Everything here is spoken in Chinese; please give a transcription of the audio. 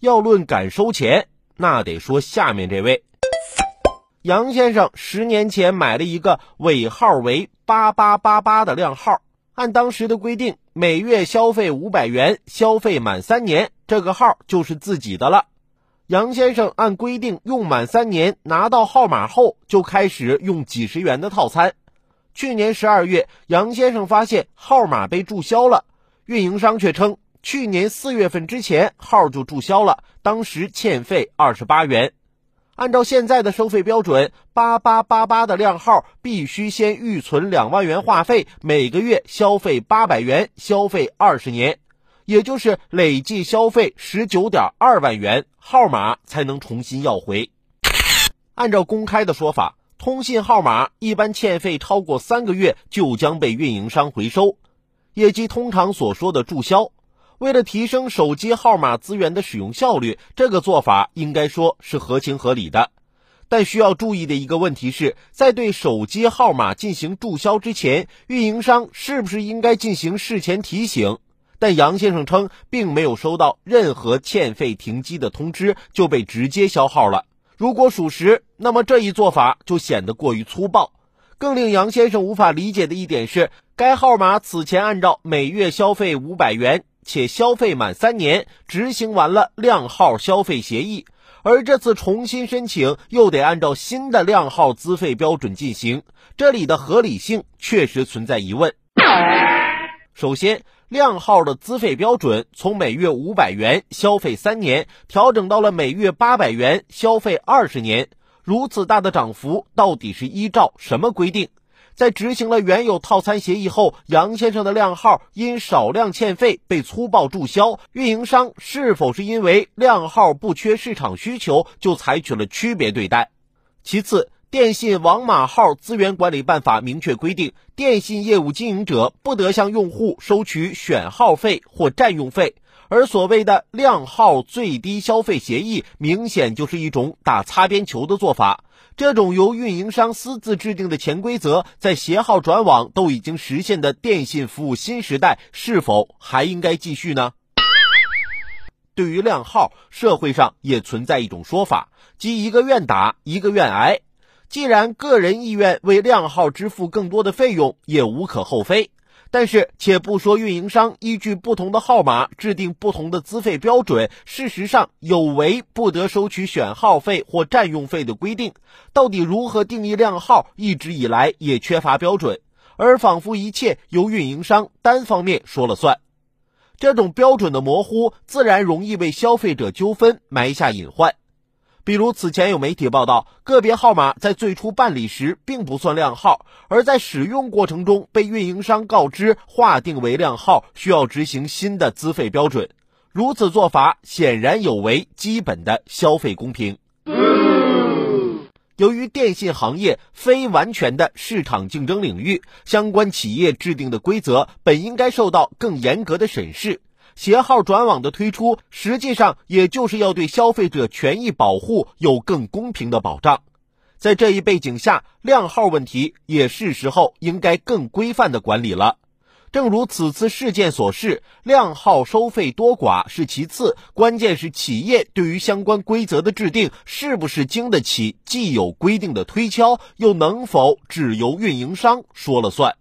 要论敢收钱，那得说下面这位。杨先生十年前买了一个尾号为八八八八的靓号，按当时的规定，每月消费五百元，消费满三年，这个号就是自己的了。杨先生按规定用满三年，拿到号码后就开始用几十元的套餐。去年十二月，杨先生发现号码被注销了，运营商却称去年四月份之前号就注销了，当时欠费二十八元。按照现在的收费标准，八八八八的靓号必须先预存两万元话费，每个月消费八百元，消费二十年，也就是累计消费十九点二万元，号码才能重新要回。按照公开的说法，通信号码一般欠费超过三个月就将被运营商回收，也即通常所说的注销。为了提升手机号码资源的使用效率，这个做法应该说是合情合理的。但需要注意的一个问题是，在对手机号码进行注销之前，运营商是不是应该进行事前提醒？但杨先生称，并没有收到任何欠费停机的通知，就被直接销号了。如果属实，那么这一做法就显得过于粗暴。更令杨先生无法理解的一点是，该号码此前按照每月消费五百元。且消费满三年，执行完了靓号消费协议，而这次重新申请又得按照新的靓号资费标准进行，这里的合理性确实存在疑问。首先，靓号的资费标准从每月五百元消费三年，调整到了每月八百元消费二十年，如此大的涨幅，到底是依照什么规定？在执行了原有套餐协议后，杨先生的靓号因少量欠费被粗暴注销，运营商是否是因为靓号不缺市场需求就采取了区别对待？其次，电信网码号资源管理办法明确规定，电信业务经营者不得向用户收取选号费或占用费，而所谓的靓号最低消费协议，明显就是一种打擦边球的做法。这种由运营商私自制定的潜规则，在携号转网都已经实现的电信服务新时代，是否还应该继续呢？对于靓号，社会上也存在一种说法，即一个愿打，一个愿挨。既然个人意愿为靓号支付更多的费用，也无可厚非。但是，且不说运营商依据不同的号码制定不同的资费标准，事实上有违不得收取选号费或占用费的规定。到底如何定义靓号，一直以来也缺乏标准，而仿佛一切由运营商单方面说了算。这种标准的模糊，自然容易为消费者纠纷埋下隐患。比如此前有媒体报道，个别号码在最初办理时并不算靓号，而在使用过程中被运营商告知划定为靓号，需要执行新的资费标准。如此做法显然有违基本的消费公平。由于电信行业非完全的市场竞争领域，相关企业制定的规则本应该受到更严格的审视。携号转网的推出，实际上也就是要对消费者权益保护有更公平的保障。在这一背景下，靓号问题也是时候应该更规范的管理了。正如此次事件所示，靓号收费多寡是其次，关键是企业对于相关规则的制定是不是经得起既有规定的推敲，又能否只由运营商说了算。